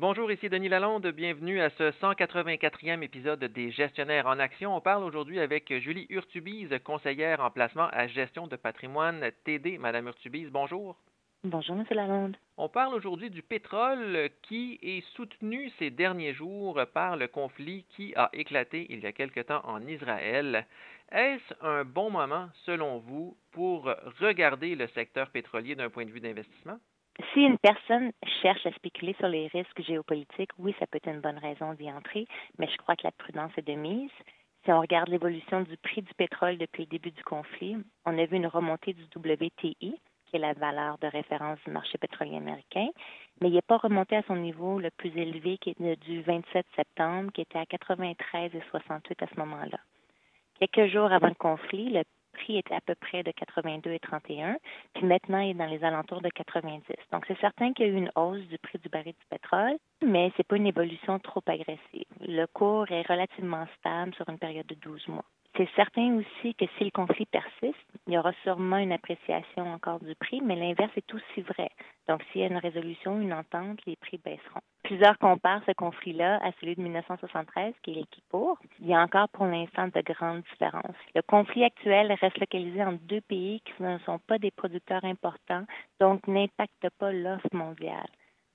Bonjour, ici Denis Lalonde. Bienvenue à ce 184e épisode des Gestionnaires en Action. On parle aujourd'hui avec Julie Urtubise, conseillère en placement à gestion de patrimoine TD. Madame Urtubise, bonjour. Bonjour, M. Lalonde. On parle aujourd'hui du pétrole qui est soutenu ces derniers jours par le conflit qui a éclaté il y a quelque temps en Israël. Est-ce un bon moment, selon vous, pour regarder le secteur pétrolier d'un point de vue d'investissement? Si une personne cherche à spéculer sur les risques géopolitiques, oui, ça peut être une bonne raison d'y entrer, mais je crois que la prudence est de mise. Si on regarde l'évolution du prix du pétrole depuis le début du conflit, on a vu une remontée du WTI, qui est la valeur de référence du marché pétrolier américain, mais il n'est pas remonté à son niveau le plus élevé qui est du 27 septembre, qui était à 93,68 à ce moment-là. Quelques jours avant le conflit, le prix était à peu près de 82 et 31, puis maintenant il est dans les alentours de 90. Donc c'est certain qu'il y a eu une hausse du prix du baril du pétrole, mais c'est pas une évolution trop agressive. Le cours est relativement stable sur une période de 12 mois. C'est certain aussi que si le conflit persiste, il y aura sûrement une appréciation encore du prix, mais l'inverse est aussi vrai. Donc, s'il y a une résolution, une entente, les prix baisseront. Plusieurs comparent ce conflit-là à celui de 1973, qui est l'équipe Il y a encore pour l'instant de grandes différences. Le conflit actuel reste localisé entre deux pays qui ne sont pas des producteurs importants, donc n'impacte pas l'offre mondiale.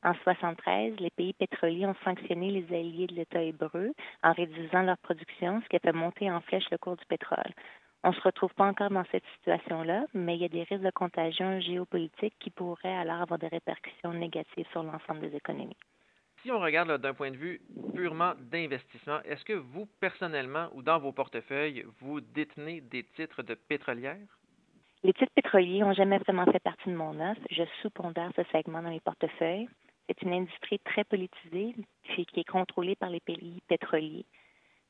En 1973, les pays pétroliers ont sanctionné les alliés de l'État hébreu en réduisant leur production, ce qui a fait monter en flèche le cours du pétrole. On ne se retrouve pas encore dans cette situation-là, mais il y a des risques de contagion géopolitique qui pourraient alors avoir des répercussions négatives sur l'ensemble des économies. Si on regarde d'un point de vue purement d'investissement, est-ce que vous, personnellement, ou dans vos portefeuilles, vous détenez des titres de pétrolières? Les titres pétroliers n'ont jamais vraiment fait partie de mon offre. Je sous-pondère ce segment dans mes portefeuilles. C'est une industrie très politisée, puis qui est contrôlée par les pays pétroliers.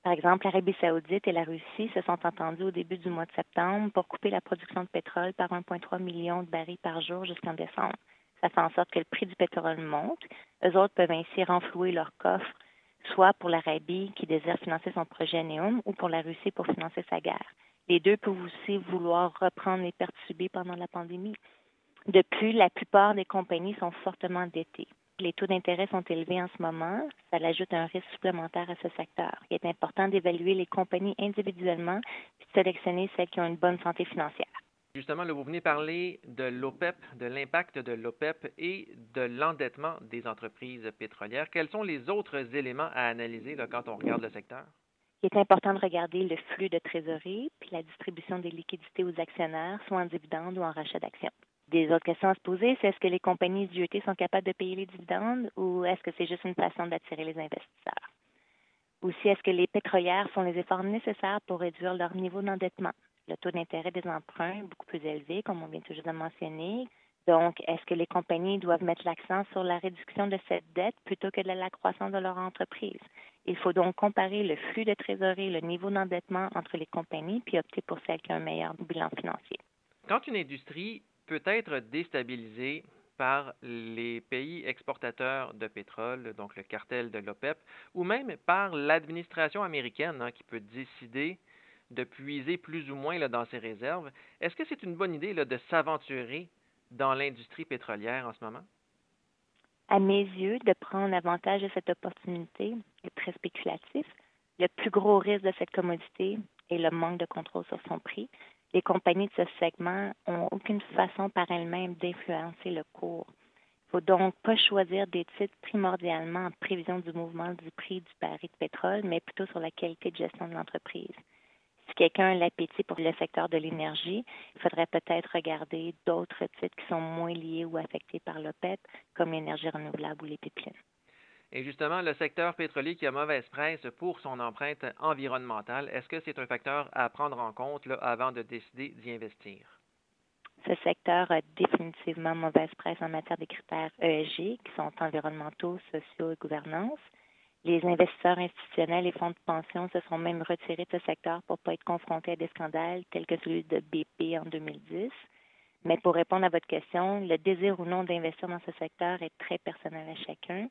Par exemple, l'Arabie saoudite et la Russie se sont entendus au début du mois de septembre pour couper la production de pétrole par 1,3 million de barils par jour jusqu'en décembre. Ça fait en sorte que le prix du pétrole monte. Eux autres peuvent ainsi renflouer leur coffre, soit pour l'Arabie qui désire financer son projet Neum ou pour la Russie pour financer sa guerre. Les deux peuvent aussi vouloir reprendre les pertes subies pendant la pandémie. De plus, la plupart des compagnies sont fortement endettées les taux d'intérêt sont élevés en ce moment, ça ajoute un risque supplémentaire à ce secteur. Il est important d'évaluer les compagnies individuellement et de sélectionner celles qui ont une bonne santé financière. Justement, là, vous venez parler de l'OPEP, de l'impact de l'OPEP et de l'endettement des entreprises pétrolières. Quels sont les autres éléments à analyser quand on regarde le secteur? Il est important de regarder le flux de trésorerie puis la distribution des liquidités aux actionnaires, soit en dividendes ou en rachat d'actions des autres questions à se poser, c'est est-ce que les compagnies d'IoT sont capables de payer les dividendes ou est-ce que c'est juste une façon d'attirer les investisseurs? Aussi, est-ce que les pétrolières font les efforts nécessaires pour réduire leur niveau d'endettement? Le taux d'intérêt des emprunts est beaucoup plus élevé, comme on vient toujours de mentionner. Donc, est-ce que les compagnies doivent mettre l'accent sur la réduction de cette dette plutôt que de la croissance de leur entreprise? Il faut donc comparer le flux de trésorerie, le niveau d'endettement entre les compagnies, puis opter pour celles qui ont un meilleur bilan financier. Quand une industrie peut être déstabilisé par les pays exportateurs de pétrole, donc le cartel de l'OPEP, ou même par l'administration américaine hein, qui peut décider de puiser plus ou moins dans ses réserves. Est-ce que c'est une bonne idée là, de s'aventurer dans l'industrie pétrolière en ce moment? À mes yeux, de prendre avantage de cette opportunité est très spéculatif. Le plus gros risque de cette commodité est le manque de contrôle sur son prix les compagnies de ce segment n'ont aucune façon par elles-mêmes d'influencer le cours. Il ne faut donc pas choisir des titres primordialement en prévision du mouvement du prix du baril de pétrole, mais plutôt sur la qualité de gestion de l'entreprise. Si quelqu'un a l'appétit pour le secteur de l'énergie, il faudrait peut-être regarder d'autres titres qui sont moins liés ou affectés par l'OPEP, comme l'énergie renouvelable ou les pipelines. Et justement, le secteur pétrolier qui a mauvaise presse pour son empreinte environnementale, est-ce que c'est un facteur à prendre en compte avant de décider d'y investir? Ce secteur a définitivement mauvaise presse en matière des critères ESG, qui sont environnementaux, sociaux et gouvernance. Les investisseurs institutionnels et fonds de pension se sont même retirés de ce secteur pour ne pas être confrontés à des scandales tels que celui de BP en 2010. Mais pour répondre à votre question, le désir ou non d'investir dans ce secteur est très personnel à chacun.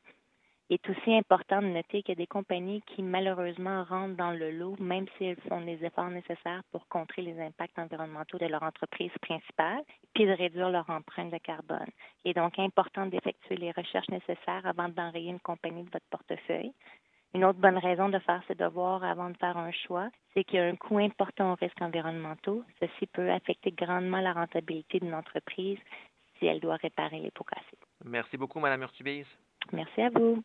Il est aussi important de noter qu'il y a des compagnies qui malheureusement rentrent dans le lot, même si elles font les efforts nécessaires pour contrer les impacts environnementaux de leur entreprise principale, puis de réduire leur empreinte de carbone. Il est donc important d'effectuer les recherches nécessaires avant d'enrayer une compagnie de votre portefeuille. Une autre bonne raison de faire ses devoirs avant de faire un choix, c'est qu'il y a un coût important aux risques environnementaux. Ceci peut affecter grandement la rentabilité d'une entreprise si elle doit réparer les pots cassés. Merci beaucoup, Mme Urtubise. Merci à vous.